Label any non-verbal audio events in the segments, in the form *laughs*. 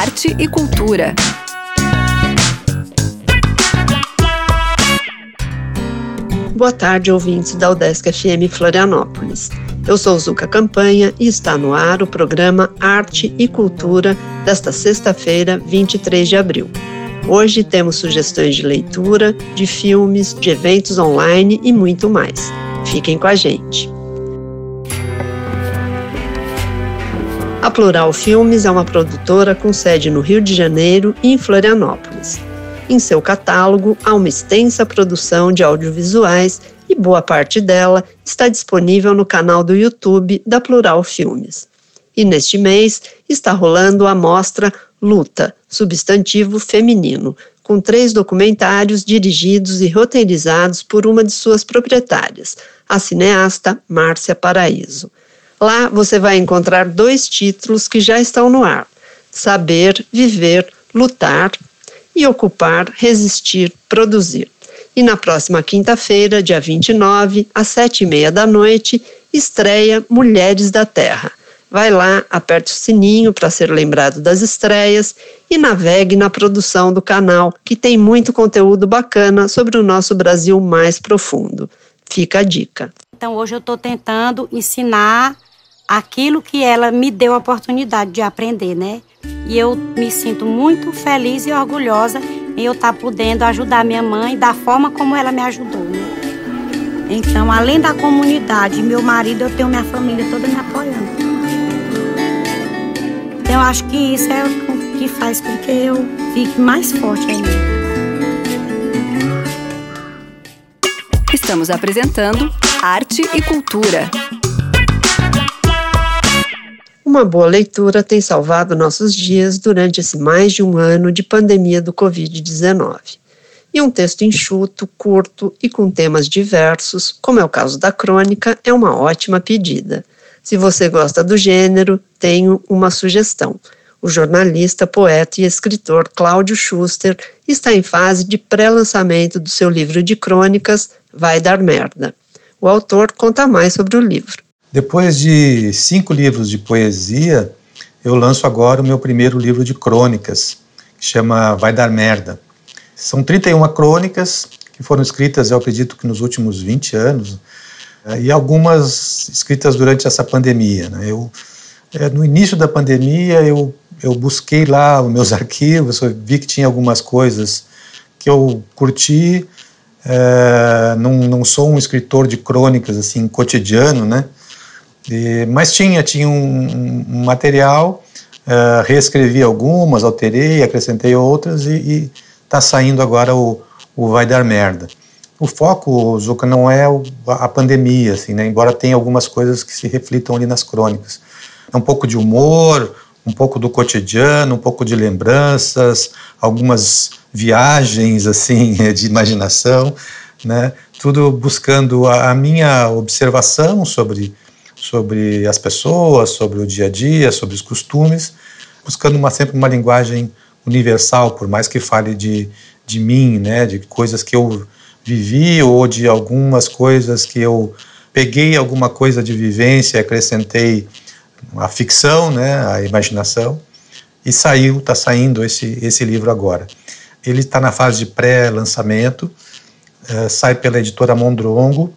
arte e cultura. Boa tarde, ouvintes da Udesc FM Florianópolis. Eu sou Zuka Campanha e está no ar o programa Arte e Cultura desta sexta-feira, 23 de abril. Hoje temos sugestões de leitura, de filmes, de eventos online e muito mais. Fiquem com a gente. A Plural Filmes é uma produtora com sede no Rio de Janeiro e em Florianópolis. Em seu catálogo há uma extensa produção de audiovisuais e boa parte dela está disponível no canal do YouTube da Plural Filmes. E neste mês está rolando a mostra Luta, substantivo feminino, com três documentários dirigidos e roteirizados por uma de suas proprietárias, a cineasta Márcia Paraíso. Lá você vai encontrar dois títulos que já estão no ar: Saber, Viver, Lutar e ocupar, resistir, produzir. E na próxima quinta-feira, dia 29, às sete e meia da noite, estreia Mulheres da Terra. Vai lá, aperte o sininho para ser lembrado das estreias e navegue na produção do canal, que tem muito conteúdo bacana sobre o nosso Brasil mais profundo. Fica a dica. Então, hoje eu estou tentando ensinar aquilo que ela me deu a oportunidade de aprender, né? E eu me sinto muito feliz e orgulhosa em eu estar podendo ajudar minha mãe da forma como ela me ajudou. Né? Então, além da comunidade meu marido, eu tenho minha família toda me apoiando. Então, acho que isso é o que faz com que eu fique mais forte ainda. Estamos apresentando Arte e Cultura. Uma boa leitura tem salvado nossos dias durante esse mais de um ano de pandemia do Covid-19. E um texto enxuto, curto e com temas diversos, como é o caso da crônica, é uma ótima pedida. Se você gosta do gênero, tenho uma sugestão. O jornalista, poeta e escritor Cláudio Schuster está em fase de pré-lançamento do seu livro de crônicas Vai Dar Merda. O autor conta mais sobre o livro. Depois de cinco livros de poesia, eu lanço agora o meu primeiro livro de crônicas, que chama Vai Dar Merda. São 31 crônicas que foram escritas, eu acredito que nos últimos 20 anos, eh, e algumas escritas durante essa pandemia. Né? Eu, eh, no início da pandemia, eu, eu busquei lá os meus *laughs* arquivos, vi que tinha algumas coisas que eu curti. É, não, não sou um escritor de crônicas assim cotidiano, né? E, mas tinha, tinha um, um material, uh, reescrevi algumas, alterei, acrescentei outras e está saindo agora o, o Vai Dar Merda. O foco, Zuka, não é o, a pandemia, assim, né? embora tenha algumas coisas que se reflitam ali nas crônicas. É um pouco de humor, um pouco do cotidiano, um pouco de lembranças, algumas viagens assim *laughs* de imaginação, né? Tudo buscando a, a minha observação sobre sobre as pessoas, sobre o dia a dia, sobre os costumes, buscando uma, sempre uma linguagem universal, por mais que fale de, de mim, né, de coisas que eu vivi ou de algumas coisas que eu peguei alguma coisa de vivência, acrescentei a ficção, né, a imaginação, e saiu, está saindo esse, esse livro agora. Ele está na fase de pré-lançamento, é, sai pela editora Mondrongo,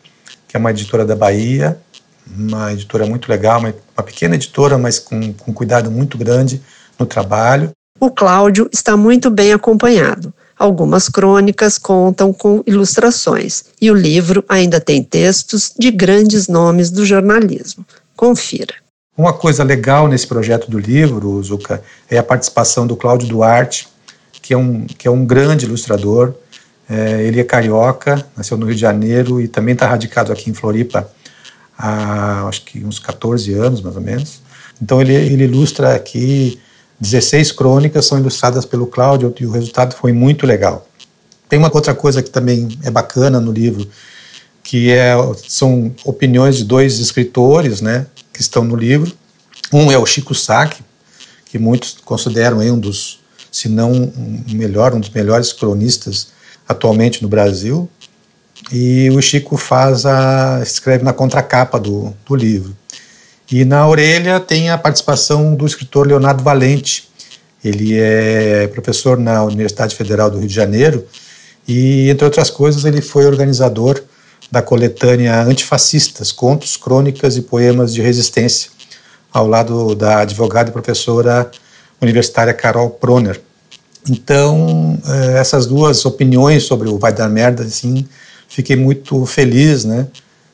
que é uma editora da Bahia, uma editora muito legal, uma, uma pequena editora, mas com, com cuidado muito grande no trabalho. O Cláudio está muito bem acompanhado. Algumas crônicas contam com ilustrações e o livro ainda tem textos de grandes nomes do jornalismo. Confira. Uma coisa legal nesse projeto do livro, Zuka, é a participação do Cláudio Duarte, que é um, que é um grande ilustrador. É, ele é carioca, nasceu no Rio de Janeiro e também está radicado aqui em Floripa há acho que uns 14 anos, mais ou menos. Então ele, ele ilustra aqui 16 crônicas, são ilustradas pelo Cláudio e o resultado foi muito legal. Tem uma outra coisa que também é bacana no livro, que é, são opiniões de dois escritores né, que estão no livro. Um é o Chico Sá, que muitos consideram um dos, se não um melhor, um dos melhores cronistas atualmente no Brasil. E o Chico faz a escreve na contracapa do, do livro. E na orelha tem a participação do escritor Leonardo Valente. Ele é professor na Universidade Federal do Rio de Janeiro e, entre outras coisas, ele foi organizador da coletânea Antifascistas, Contos, Crônicas e Poemas de Resistência, ao lado da advogada e professora universitária Carol Proner. Então, eh, essas duas opiniões sobre o Vai Dar Merda, assim, fiquei muito feliz, né,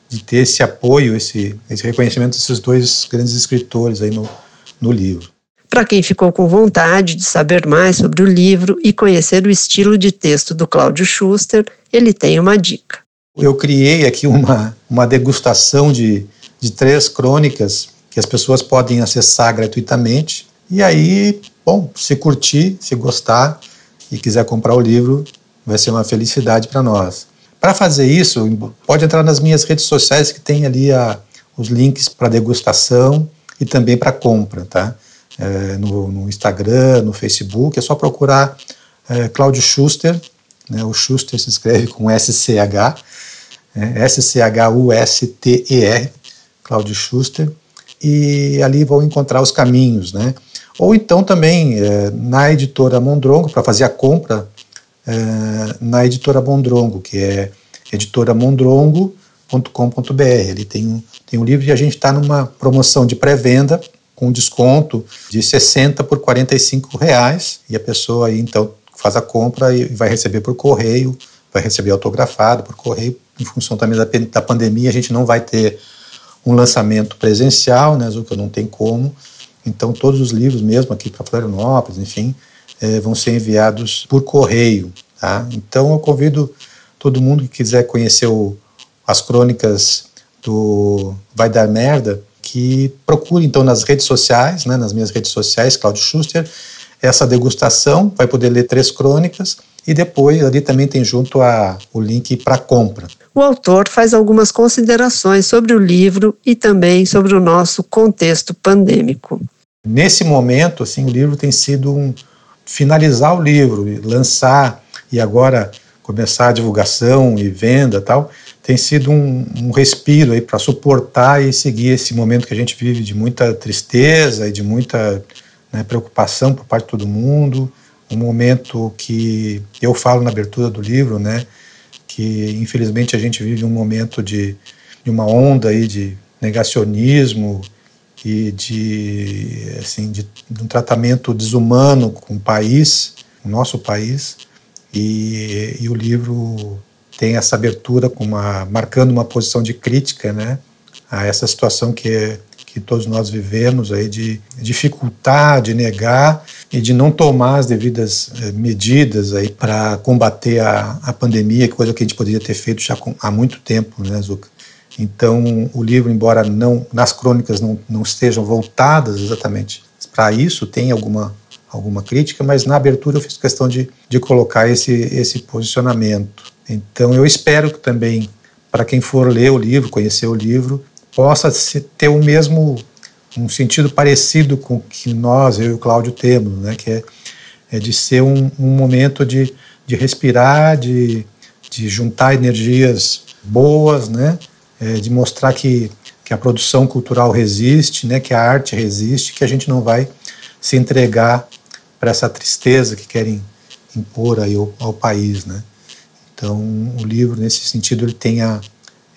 de ter esse apoio, esse, esse reconhecimento desses dois grandes escritores aí no, no livro. Para quem ficou com vontade de saber mais sobre o livro e conhecer o estilo de texto do Cláudio Schuster, ele tem uma dica. Eu criei aqui uma, uma degustação de, de três crônicas que as pessoas podem acessar gratuitamente. E aí, bom, se curtir, se gostar e quiser comprar o livro, vai ser uma felicidade para nós. Para fazer isso, pode entrar nas minhas redes sociais que tem ali a, os links para degustação e também para compra, tá? É, no, no, Instagram, no Facebook, é só procurar é, Cláudio Schuster, né? o Schuster se escreve com SCH, é, S-C-H-U-S-T-E-R, Cláudio Schuster, e ali vão encontrar os caminhos, né? Ou então também é, na editora Mondrongo, para fazer a compra na editora Mondrongo, que é editoramondrongo.com.br. Ele tem um, tem um livro e a gente está numa promoção de pré-venda com desconto de 60 por 45 reais e a pessoa aí então faz a compra e vai receber por correio, vai receber autografado por correio. Em função também da, da pandemia, a gente não vai ter um lançamento presencial, né, que não tem como. Então todos os livros mesmo aqui para Florianópolis, enfim, é, vão ser enviados por correio. Tá? Então eu convido todo mundo que quiser conhecer o, as crônicas do Vai Dar Merda, que procure então nas redes sociais, né, nas minhas redes sociais, Claudio Schuster, essa degustação, vai poder ler três crônicas e depois ali também tem junto a, o link para compra. O autor faz algumas considerações sobre o livro e também sobre o nosso contexto pandêmico. Nesse momento, assim, o livro tem sido um, finalizar o livro, lançar e agora começar a divulgação e venda tal, tem sido um, um respiro aí para suportar e seguir esse momento que a gente vive de muita tristeza e de muita né, preocupação por parte de todo mundo, um momento que eu falo na abertura do livro, né, que infelizmente a gente vive um momento de, de uma onda aí de negacionismo, e de, assim, de, de um tratamento desumano com o país, o nosso país, e, e o livro tem essa abertura com uma, marcando uma posição de crítica né, a essa situação que, que todos nós vivemos aí de dificultar, de negar e de não tomar as devidas eh, medidas aí para combater a, a pandemia, coisa que a gente poderia ter feito já há muito tempo, né, Zuca? Então, o livro, embora não nas crônicas não, não estejam voltadas exatamente para isso, tem alguma, alguma crítica, mas na abertura eu fiz questão de, de colocar esse, esse posicionamento. Então, eu espero que também, para quem for ler o livro, conhecer o livro, possa ter o mesmo, um sentido parecido com o que nós, eu e o Cláudio, temos, né? que é, é de ser um, um momento de, de respirar, de, de juntar energias boas, né? É, de mostrar que, que a produção cultural resiste, né, que a arte resiste, que a gente não vai se entregar para essa tristeza que querem impor aí ao, ao, país, né? Então, o livro nesse sentido ele tem a,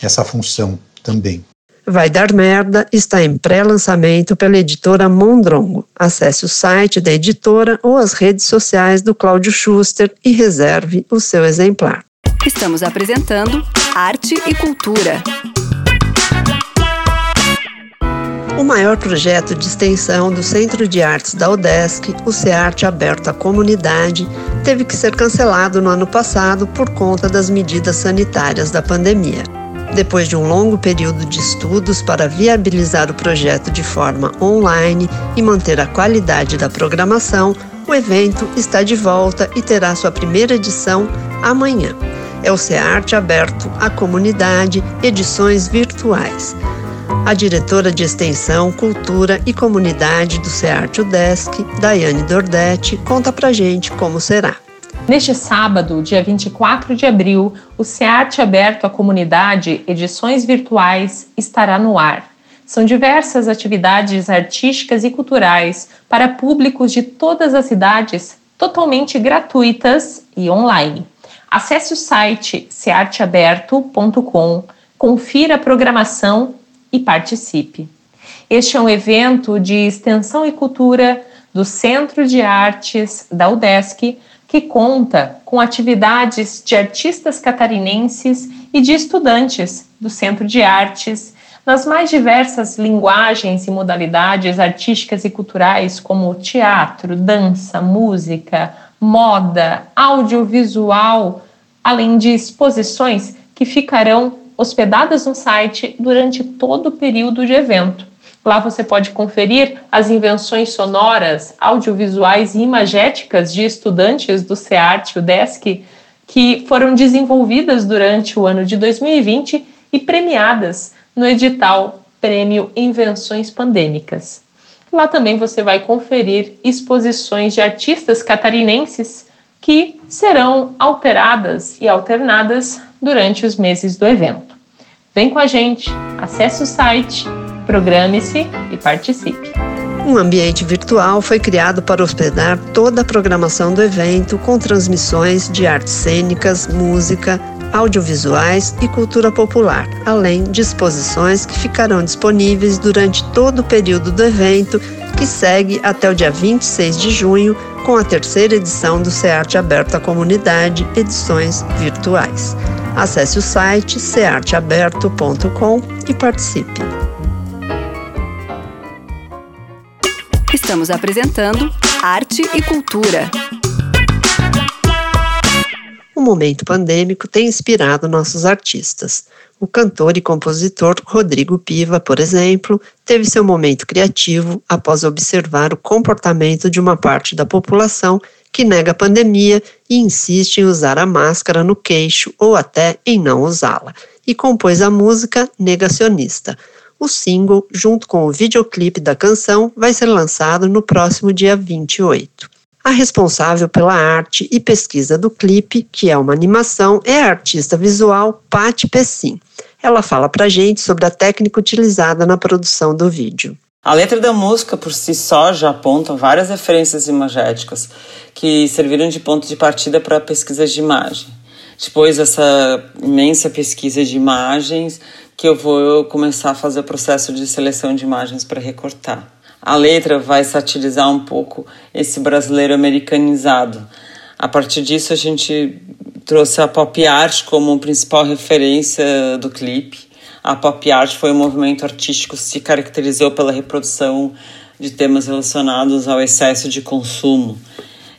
essa função também. Vai Dar Merda está em pré-lançamento pela editora Mondrongo. Acesse o site da editora ou as redes sociais do Cláudio Schuster e reserve o seu exemplar. Estamos apresentando Arte e Cultura. O maior projeto de extensão do Centro de Artes da UDESC, o CEARTE Aberto à Comunidade, teve que ser cancelado no ano passado por conta das medidas sanitárias da pandemia. Depois de um longo período de estudos para viabilizar o projeto de forma online e manter a qualidade da programação, o evento está de volta e terá sua primeira edição amanhã. É o CEARTE Aberto à Comunidade Edições Virtuais. A diretora de Extensão, Cultura e Comunidade do CEARTE UDESC, Daiane Dordetti, conta pra gente como será. Neste sábado, dia 24 de abril, o SEARTE Aberto à Comunidade Edições Virtuais estará no ar. São diversas atividades artísticas e culturais para públicos de todas as idades, totalmente gratuitas e online. Acesse o site searteaberto.com, confira a programação e participe. Este é um evento de extensão e cultura do Centro de Artes da UDESC, que conta com atividades de artistas catarinenses e de estudantes do Centro de Artes, nas mais diversas linguagens e modalidades artísticas e culturais, como teatro, dança, música, moda, audiovisual, além de exposições que ficarão hospedadas no site durante todo o período de evento. Lá você pode conferir as invenções sonoras, audiovisuais e imagéticas de estudantes do SEART UDESC que foram desenvolvidas durante o ano de 2020 e premiadas no edital Prêmio Invenções Pandêmicas. Lá também você vai conferir exposições de artistas catarinenses que serão alteradas e alternadas durante os meses do evento. Vem com a gente, acesse o site Programe-se e participe. Um ambiente virtual foi criado para hospedar toda a programação do evento, com transmissões de artes cênicas, música, audiovisuais e cultura popular, além de exposições que ficarão disponíveis durante todo o período do evento, que segue até o dia 26 de junho, com a terceira edição do SEARTE Aberto à Comunidade, edições virtuais. Acesse o site searteaberto.com e participe. Estamos apresentando Arte e Cultura. O momento pandêmico tem inspirado nossos artistas. O cantor e compositor Rodrigo Piva, por exemplo, teve seu momento criativo após observar o comportamento de uma parte da população que nega a pandemia e insiste em usar a máscara no queixo ou até em não usá-la, e compôs a música Negacionista o single, junto com o videoclipe da canção, vai ser lançado no próximo dia 28. A responsável pela arte e pesquisa do clipe, que é uma animação, é a artista visual Patti Pessim. Ela fala pra gente sobre a técnica utilizada na produção do vídeo. A letra da música por si só já aponta várias referências imagéticas que serviram de ponto de partida para pesquisas de imagem. Depois dessa imensa pesquisa de imagens, que eu vou começar a fazer o processo de seleção de imagens para recortar. A letra vai satirizar um pouco esse brasileiro americanizado. A partir disso, a gente trouxe a pop art como principal referência do clipe. A pop art foi um movimento artístico que se caracterizou pela reprodução de temas relacionados ao excesso de consumo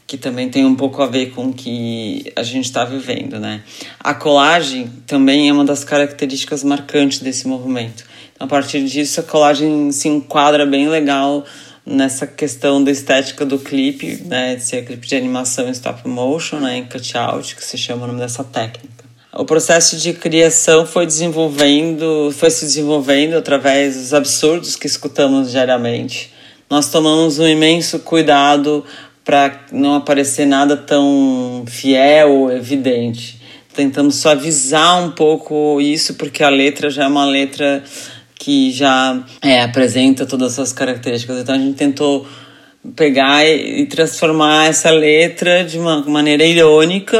que também tem um pouco a ver com o que a gente está vivendo, né? A colagem também é uma das características marcantes desse movimento. Então, a partir disso, a colagem se enquadra bem legal nessa questão da estética do clipe, né? De ser clipe de animação em stop motion, né? Em cut-out, que se chama o nome dessa técnica. O processo de criação foi desenvolvendo, foi se desenvolvendo através dos absurdos que escutamos diariamente. Nós tomamos um imenso cuidado para não aparecer nada tão fiel ou evidente. Tentamos suavizar um pouco isso, porque a letra já é uma letra que já é, apresenta todas essas características. Então a gente tentou pegar e transformar essa letra de uma maneira irônica,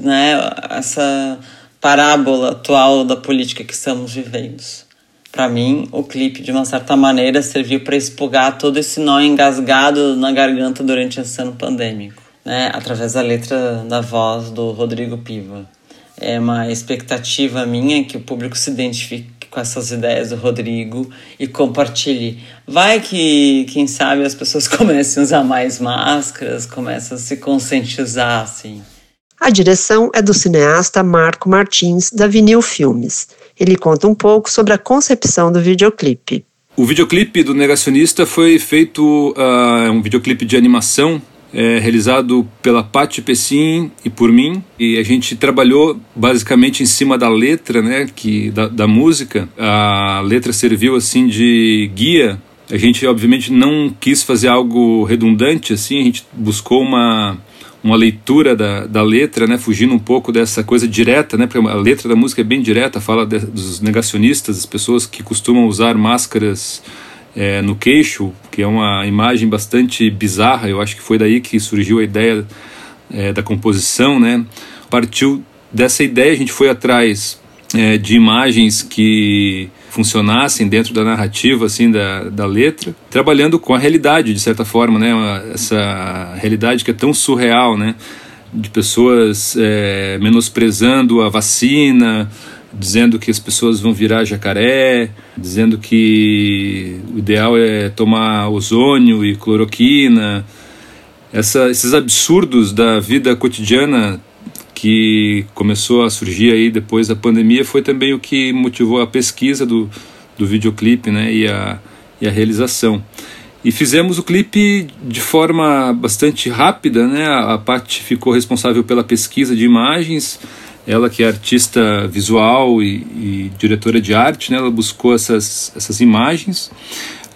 né, essa parábola atual da política que estamos vivendo para mim, o clipe, de uma certa maneira, serviu para expurgar todo esse nó engasgado na garganta durante esse ano pandêmico, né? através da letra da voz do Rodrigo Piva. É uma expectativa minha que o público se identifique com essas ideias do Rodrigo e compartilhe. Vai que, quem sabe, as pessoas *laughs* comecem a usar mais máscaras, começam a se conscientizar, assim. A direção é do cineasta Marco Martins, da Vinil Filmes. Ele conta um pouco sobre a concepção do videoclipe. O videoclipe do Negacionista foi feito, uh, um videoclipe de animação é, realizado pela Patti Pessim e por mim. E a gente trabalhou basicamente em cima da letra, né, que, da, da música. A letra serviu assim de guia. A gente obviamente não quis fazer algo redundante assim, a gente buscou uma uma leitura da, da letra, né, fugindo um pouco dessa coisa direta, né, porque a letra da música é bem direta, fala de, dos negacionistas, as pessoas que costumam usar máscaras é, no queixo, que é uma imagem bastante bizarra. Eu acho que foi daí que surgiu a ideia é, da composição, né? Partiu dessa ideia, a gente foi atrás é, de imagens que funcionassem dentro da narrativa assim da, da letra, trabalhando com a realidade de certa forma, né? Essa realidade que é tão surreal, né? De pessoas é, menosprezando a vacina, dizendo que as pessoas vão virar jacaré, dizendo que o ideal é tomar ozônio e cloroquina. Essa, esses absurdos da vida cotidiana que começou a surgir aí depois da pandemia foi também o que motivou a pesquisa do, do videoclipe né, e, a, e a realização. E fizemos o clipe de forma bastante rápida, né? A, a ficou responsável pela pesquisa de imagens, ela que é artista visual e, e diretora de arte, né? Ela buscou essas, essas imagens.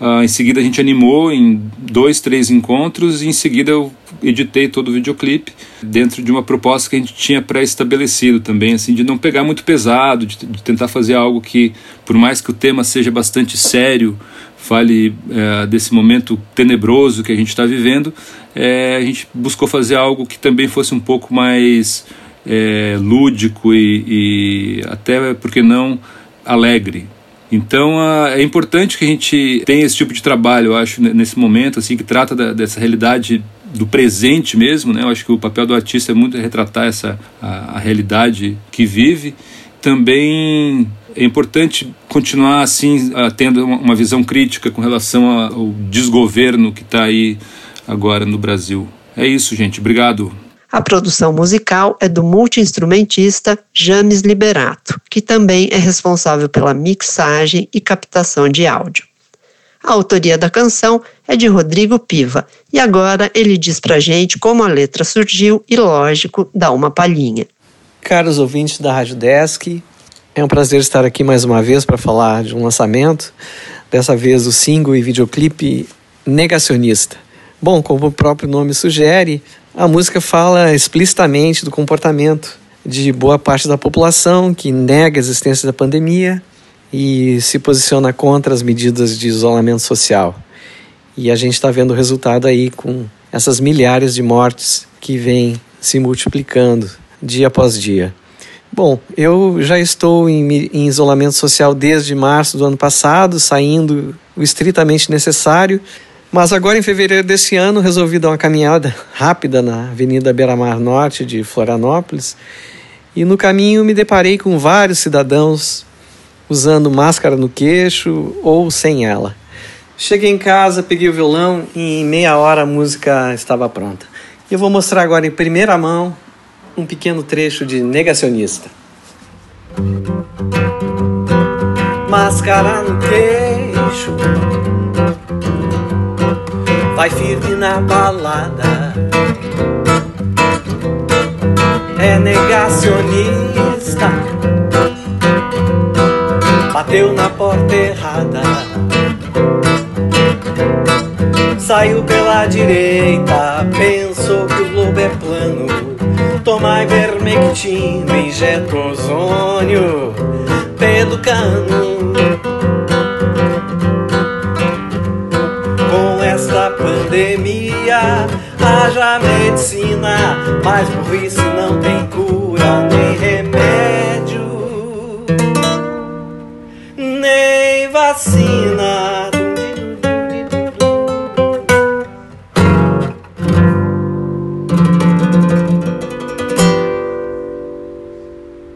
Uh, em seguida a gente animou em dois, três encontros e em seguida eu editei todo o videoclipe dentro de uma proposta que a gente tinha pré-estabelecido também, assim, de não pegar muito pesado, de, de, tentar fazer algo que, por mais que o tema seja bastante sério, fale é, desse momento tenebroso que a gente está vivendo, é, a gente buscou fazer algo que também fosse um pouco mais é, lúdico e, e até, por que não, alegre. Então é importante que a gente tenha esse tipo de trabalho, eu acho, nesse momento, assim, que trata da, dessa realidade do presente mesmo, né? Eu acho que o papel do artista é muito retratar essa a, a realidade que vive. Também é importante continuar assim tendo uma visão crítica com relação ao desgoverno que está aí agora no Brasil. É isso, gente. Obrigado. A produção musical é do multiinstrumentista James Liberato, que também é responsável pela mixagem e captação de áudio. A autoria da canção é de Rodrigo Piva, e agora ele diz pra gente como a letra surgiu e, lógico, dá uma palhinha. Caros ouvintes da Rádio Desk, é um prazer estar aqui mais uma vez para falar de um lançamento, dessa vez o single e videoclipe Negacionista. Bom, como o próprio nome sugere, a música fala explicitamente do comportamento de boa parte da população que nega a existência da pandemia e se posiciona contra as medidas de isolamento social. E a gente está vendo o resultado aí com essas milhares de mortes que vêm se multiplicando dia após dia. Bom, eu já estou em, em, isolamento social desde março do ano passado, saindo o estritamente necessário, mas agora, em fevereiro desse ano, resolvi dar uma caminhada rápida na Avenida Beira-Mar Norte de Florianópolis e no caminho me deparei com vários cidadãos usando máscara no queixo ou sem ela. Cheguei em casa, peguei o violão e em meia hora a música estava pronta. Eu vou mostrar agora em primeira mão um pequeno trecho de Negacionista. Máscara no queixo vai firme na balada. É negacionista, bateu na porta errada. Saiu pela direita, pensou que o globo é plano. Tomai vermectina, injeta ozônio, pelo cano. Pandemia, haja medicina, mas burrice não tem cura nem remédio, nem vacina.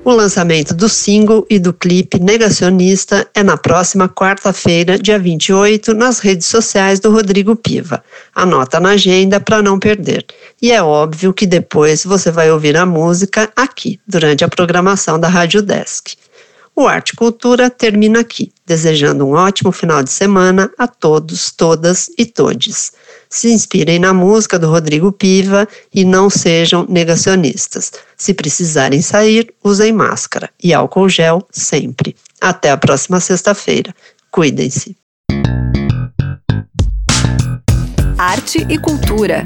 O lançamento do single e do clipe Negacionista é na próxima quarta-feira, dia 28, nas redes sociais do Rodrigo Piva. Anota na agenda para não perder. E é óbvio que depois você vai ouvir a música aqui, durante a programação da Rádio Desk. O Arte Cultura termina aqui, desejando um ótimo final de semana a todos, todas e todes. Se inspirem na música do Rodrigo Piva e não sejam negacionistas. Se precisarem sair, usem máscara e álcool gel sempre. Até a próxima sexta-feira. Cuidem-se. Arte e cultura.